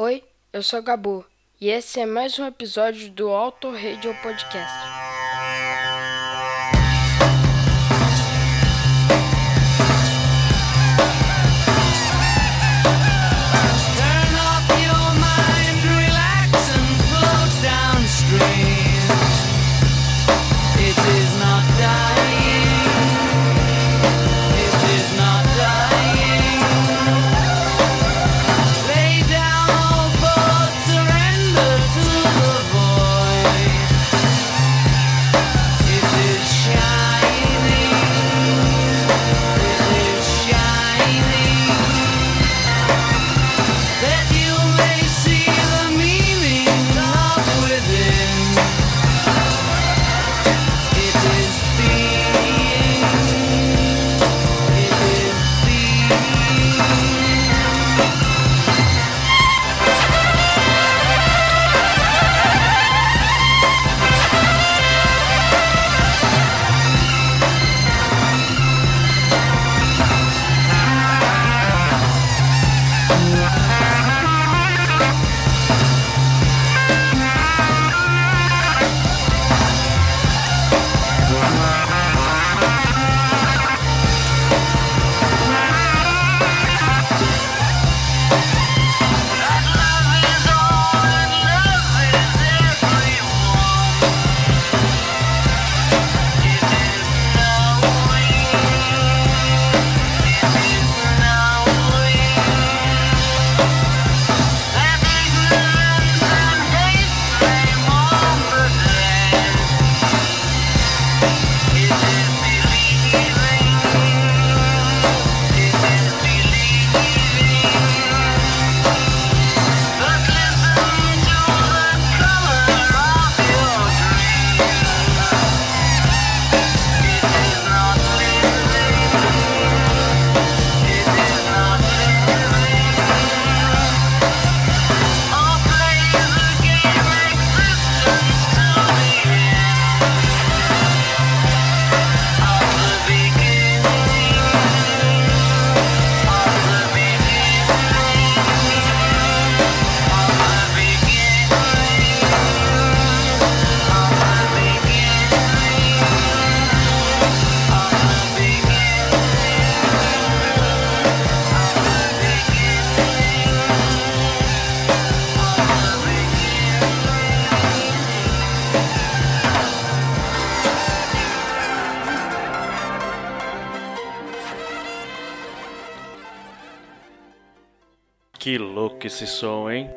Oi, eu sou Gabu e esse é mais um episódio do Auto Radio Podcast. Esse som, hein?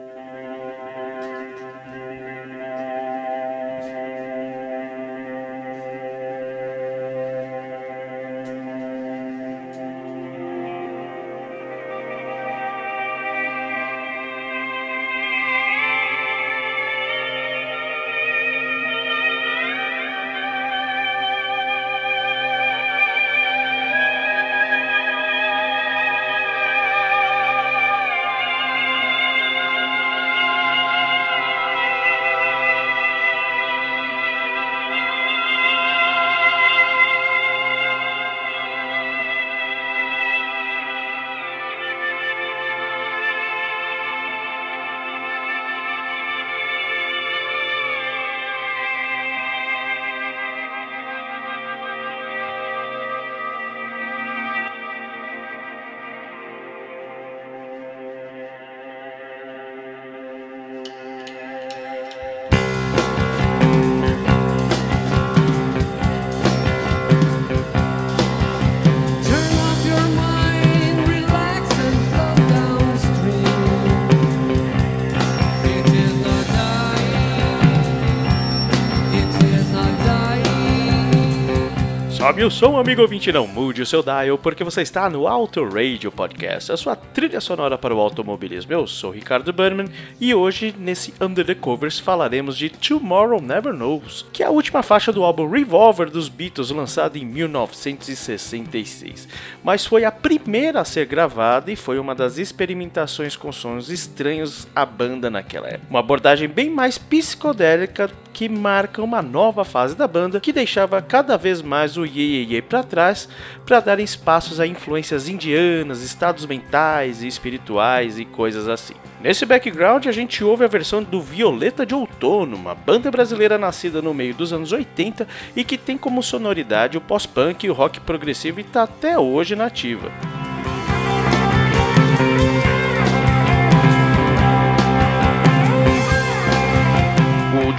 Sobe o som, amigo ouvinte, não mude o seu dial, porque você está no Auto Radio Podcast, a sua trilha sonora para o automobilismo. Eu sou Ricardo Berman e hoje, nesse Under the Covers, falaremos de Tomorrow Never Knows, que é a última faixa do álbum Revolver dos Beatles, lançado em 1966. Mas foi a primeira a ser gravada e foi uma das experimentações com sons estranhos à banda naquela época. Uma abordagem bem mais psicodélica que marca uma nova fase da banda que deixava cada vez mais o Ye Ye Ye para trás para dar espaços a influências indianas, estados mentais e espirituais e coisas assim. Nesse background a gente ouve a versão do Violeta de Outono, uma banda brasileira nascida no meio dos anos 80 e que tem como sonoridade o pós-punk e o rock progressivo e está até hoje nativa.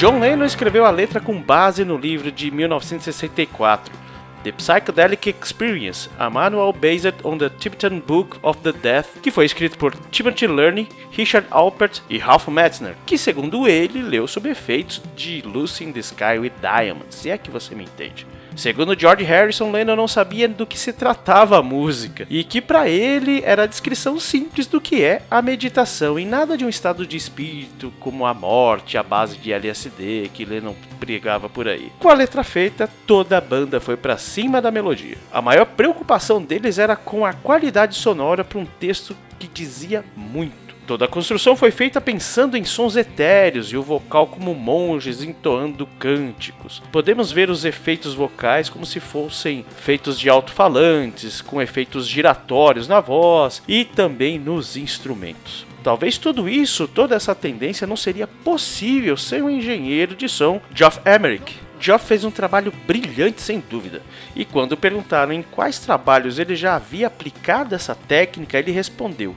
John Lennon escreveu a letra com base no livro de 1964, The Psychedelic Experience, a manual based on the Tibetan Book of the Death, que foi escrito por Timothy Learning, Richard Alpert e Ralph Metzner, que segundo ele leu sob efeitos de Lucy in the Sky with Diamonds, se é que você me entende. Segundo George Harrison, Lennon não sabia do que se tratava a música e que para ele era a descrição simples do que é a meditação e nada de um estado de espírito como a morte à base de LSD que Lennon pregava por aí. Com a letra feita, toda a banda foi para cima da melodia. A maior preocupação deles era com a qualidade sonora para um texto que dizia muito. Toda a construção foi feita pensando em sons etéreos e o vocal como monges entoando cânticos. Podemos ver os efeitos vocais como se fossem feitos de alto-falantes, com efeitos giratórios na voz e também nos instrumentos. Talvez tudo isso, toda essa tendência não seria possível sem o engenheiro de som Geoff Emerick, Geoff fez um trabalho brilhante sem dúvida, e quando perguntaram em quais trabalhos ele já havia aplicado essa técnica, ele respondeu: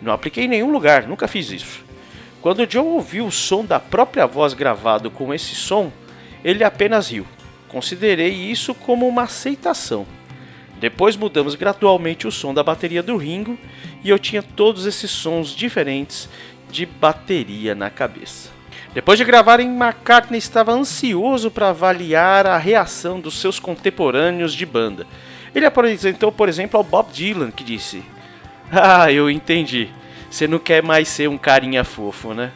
Não apliquei em nenhum lugar, nunca fiz isso. Quando John ouviu o som da própria voz gravado com esse som, ele apenas riu. Considerei isso como uma aceitação. Depois mudamos gradualmente o som da bateria do Ringo e eu tinha todos esses sons diferentes de bateria na cabeça. Depois de gravarem, McCartney estava ansioso para avaliar a reação dos seus contemporâneos de banda. Ele apresentou, por exemplo, ao Bob Dylan, que disse: Ah, eu entendi. Você não quer mais ser um carinha fofo, né?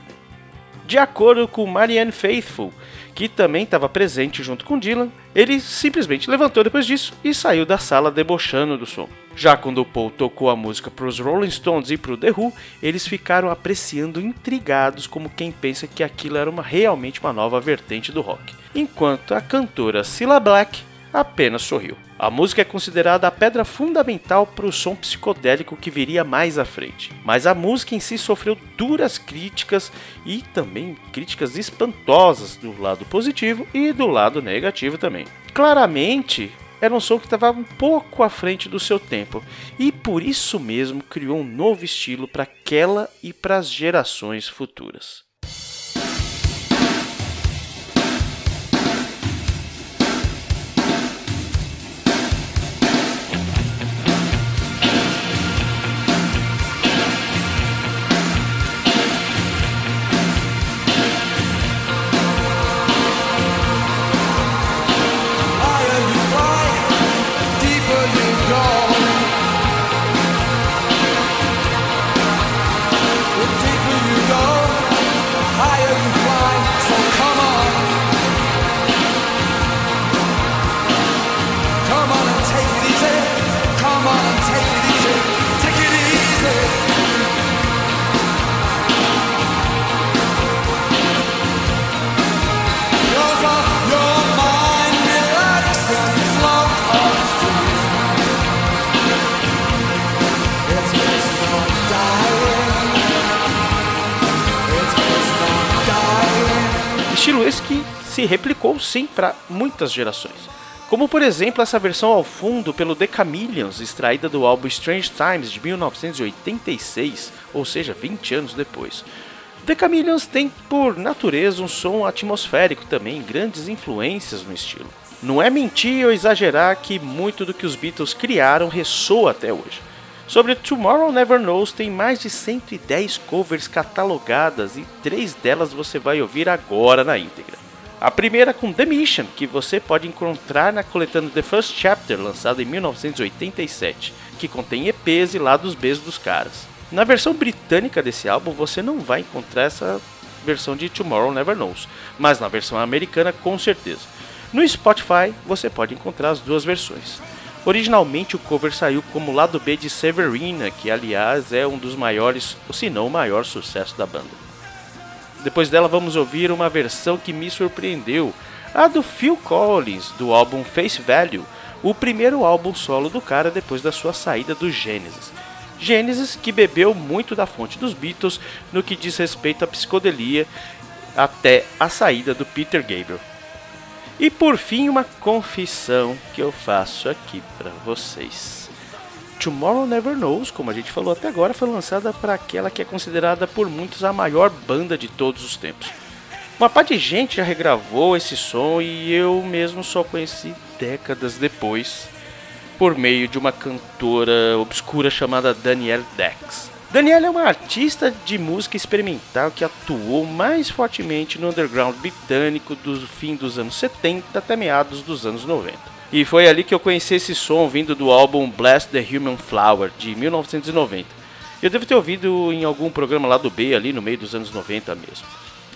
De acordo com Marianne Faithfull, que também estava presente junto com Dylan, ele simplesmente levantou depois disso e saiu da sala debochando do som. Já quando o Paul tocou a música para os Rolling Stones e para o The Who, eles ficaram apreciando intrigados como quem pensa que aquilo era uma, realmente uma nova vertente do rock. Enquanto a cantora Cilla Black apenas sorriu. A música é considerada a pedra fundamental para o som psicodélico que viria mais à frente. Mas a música em si sofreu duras críticas e também críticas espantosas do lado positivo e do lado negativo também. Claramente, era um som que estava um pouco à frente do seu tempo e por isso mesmo criou um novo estilo para aquela e para as gerações futuras. Se replicou sim para muitas gerações. Como por exemplo essa versão ao fundo pelo The Chameleons, extraída do álbum Strange Times de 1986, ou seja, 20 anos depois. The Chameleons tem por natureza um som atmosférico também, grandes influências no estilo. Não é mentir ou exagerar que muito do que os Beatles criaram ressoa até hoje. Sobre Tomorrow Never Knows tem mais de 110 covers catalogadas e três delas você vai ouvir agora na íntegra. A primeira com The Mission, que você pode encontrar na coletânea The First Chapter, lançada em 1987, que contém EPs e lados Bs dos caras. Na versão britânica desse álbum você não vai encontrar essa versão de Tomorrow Never Knows, mas na versão americana com certeza. No Spotify você pode encontrar as duas versões. Originalmente o cover saiu como lado B de Severina, que aliás é um dos maiores, se não o maior sucesso da banda. Depois dela vamos ouvir uma versão que me surpreendeu, a do Phil Collins, do álbum Face Value, o primeiro álbum solo do cara depois da sua saída do Genesis. Genesis que bebeu muito da fonte dos Beatles no que diz respeito à psicodelia até a saída do Peter Gabriel. E por fim, uma confissão que eu faço aqui para vocês. Tomorrow Never Knows, como a gente falou até agora, foi lançada para aquela que é considerada por muitos a maior banda de todos os tempos. Uma parte de gente já regravou esse som e eu mesmo só conheci décadas depois por meio de uma cantora obscura chamada Danielle Dex. Danielle é uma artista de música experimental que atuou mais fortemente no underground britânico do fim dos anos 70 até meados dos anos 90. E foi ali que eu conheci esse som vindo do álbum Bless the Human Flower de 1990. Eu devo ter ouvido em algum programa lá do B ali no meio dos anos 90 mesmo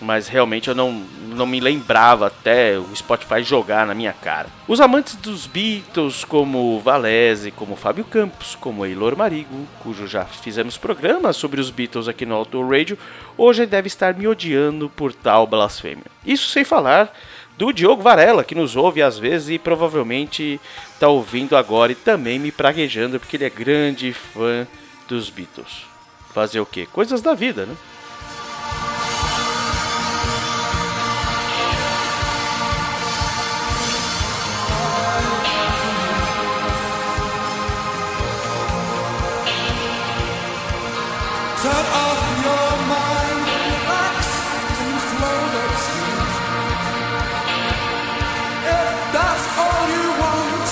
mas realmente eu não, não me lembrava até o Spotify jogar na minha cara. Os amantes dos Beatles, como Valese, como Fábio Campos, como Eilor Marigo, cujo já fizemos programas sobre os Beatles aqui no Auto Radio, hoje deve estar me odiando por tal blasfêmia. Isso sem falar do Diogo Varela, que nos ouve às vezes e provavelmente está ouvindo agora e também me praguejando porque ele é grande fã dos Beatles. Fazer o quê? Coisas da vida, né? That's all you want,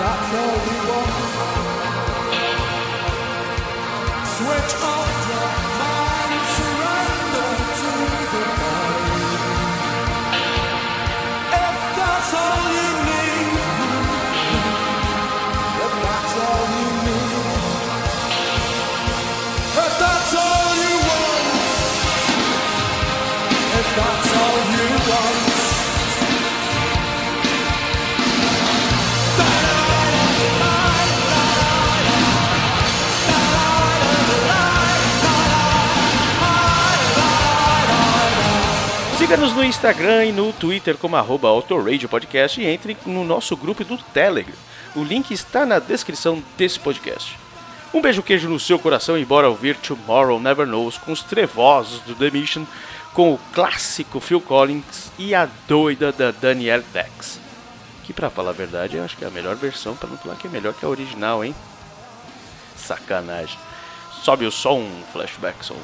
that's all you want. Switch off Siga-nos no Instagram e no Twitter como arroba Podcast e entre no nosso grupo do Telegram. O link está na descrição desse podcast. Um beijo queijo no seu coração e bora ouvir Tomorrow Never Knows com os trevosos do The Mission, com o clássico Phil Collins e a doida da Danielle Dex. Que pra falar a verdade eu acho que é a melhor versão, pra não falar que é melhor que a original, hein? Sacanagem. Sobe o som, flashback som.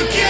together.